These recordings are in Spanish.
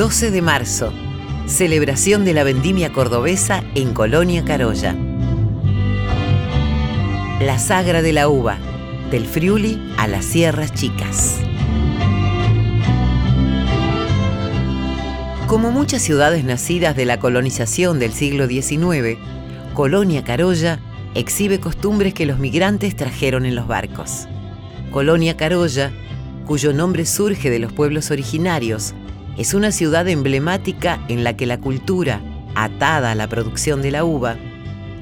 12 de marzo, celebración de la vendimia cordobesa en Colonia Carolla. La sagra de la uva, del Friuli a las Sierras Chicas. Como muchas ciudades nacidas de la colonización del siglo XIX, Colonia Carolla exhibe costumbres que los migrantes trajeron en los barcos. Colonia Carolla, cuyo nombre surge de los pueblos originarios, es una ciudad emblemática en la que la cultura, atada a la producción de la uva,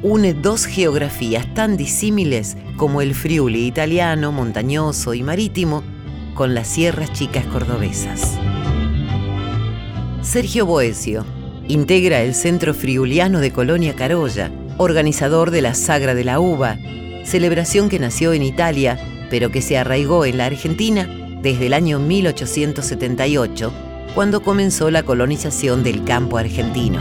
une dos geografías tan disímiles como el Friuli italiano, montañoso y marítimo, con las sierras chicas cordobesas. Sergio Boesio integra el Centro Friuliano de Colonia Carolla, organizador de la Sagra de la Uva, celebración que nació en Italia, pero que se arraigó en la Argentina desde el año 1878, cuando comenzó la colonización del campo argentino.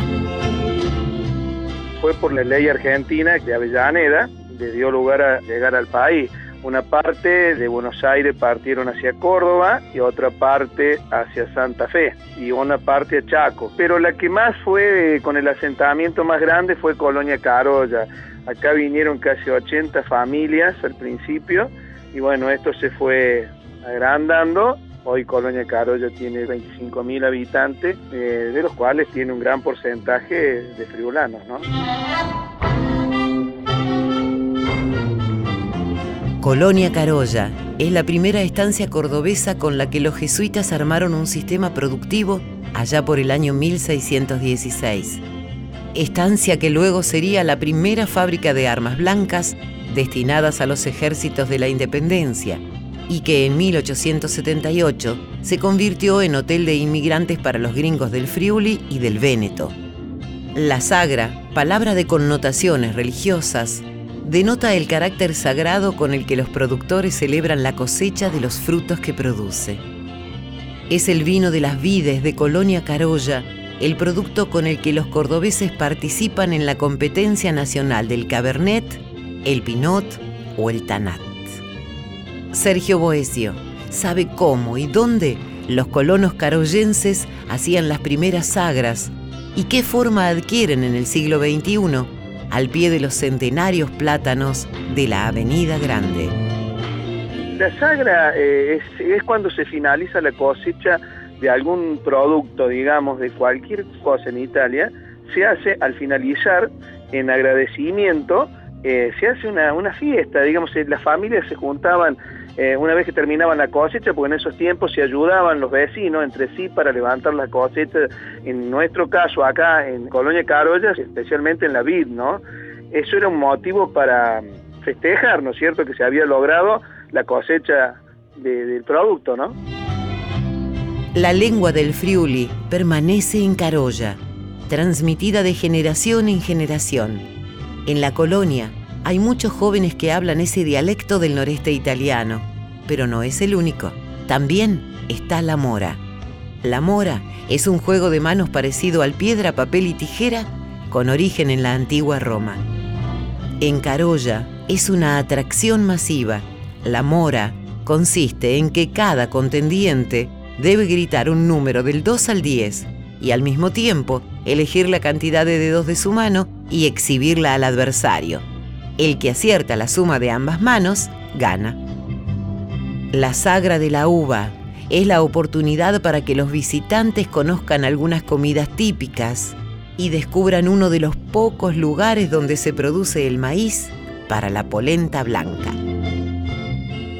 Fue por la ley argentina de Avellaneda, le dio lugar a llegar al país. Una parte de Buenos Aires partieron hacia Córdoba y otra parte hacia Santa Fe y una parte a Chaco. Pero la que más fue con el asentamiento más grande fue Colonia Carolla. Acá vinieron casi 80 familias al principio y bueno, esto se fue agrandando. Hoy Colonia Carolla tiene 25.000 habitantes, eh, de los cuales tiene un gran porcentaje de friulanos. ¿no? Colonia Carolla es la primera estancia cordobesa con la que los jesuitas armaron un sistema productivo allá por el año 1616. Estancia que luego sería la primera fábrica de armas blancas destinadas a los ejércitos de la independencia y que en 1878 se convirtió en hotel de inmigrantes para los gringos del Friuli y del Véneto. La sagra, palabra de connotaciones religiosas, denota el carácter sagrado con el que los productores celebran la cosecha de los frutos que produce. Es el vino de las vides de Colonia Carolla, el producto con el que los cordobeses participan en la competencia nacional del Cabernet, el Pinot o el Tanat. Sergio Boesio sabe cómo y dónde los colonos carollenses hacían las primeras sagras y qué forma adquieren en el siglo XXI al pie de los centenarios plátanos de la Avenida Grande. La sagra eh, es, cuando se finaliza la cosecha de algún producto, digamos, de cualquier cosa en Italia, se hace al finalizar en agradecimiento, eh, se hace una, una fiesta, digamos, eh, las familias se juntaban eh, una vez que terminaban la cosecha, porque en esos tiempos se ayudaban los vecinos entre sí para levantar la cosecha, en nuestro caso acá en Colonia Carollas, especialmente en la vid, ¿no? Eso era un motivo para festejar, ¿no es cierto?, que se había logrado la cosecha del producto, ¿no? La lengua del Friuli permanece en Carolla, transmitida de generación en generación. En la colonia, hay muchos jóvenes que hablan ese dialecto del noreste italiano, pero no es el único. También está la mora. La mora es un juego de manos parecido al piedra, papel y tijera con origen en la antigua Roma. En Carolla es una atracción masiva. La mora consiste en que cada contendiente debe gritar un número del 2 al 10 y al mismo tiempo elegir la cantidad de dedos de su mano y exhibirla al adversario. El que acierta la suma de ambas manos, gana. La sagra de la uva es la oportunidad para que los visitantes conozcan algunas comidas típicas y descubran uno de los pocos lugares donde se produce el maíz para la polenta blanca.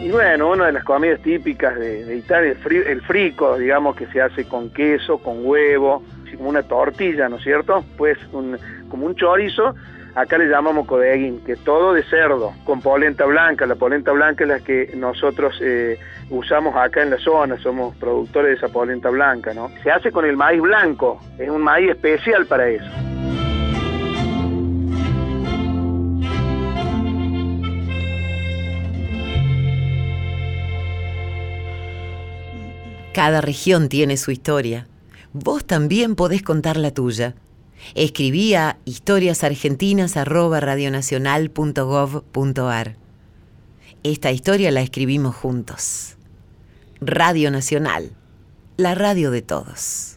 Y bueno, una de las comidas típicas de, Italia es el frico, digamos que se hace con queso, con huevo, así como una tortilla, ¿no es cierto? Pues como un chorizo, acá le llamamos codeguín, que es todo de cerdo, con polenta blanca. La polenta blanca es la que nosotros eh, usamos acá en la zona, somos productores de esa polenta blanca, ¿no? Se hace con el maíz blanco, es un maíz especial para eso. Cada región tiene su historia. Vos también podés contar la tuya. Escribí a historiasargentinas.radionacional.gov.ar. Esta historia la escribimos juntos. Radio Nacional, la radio de todos.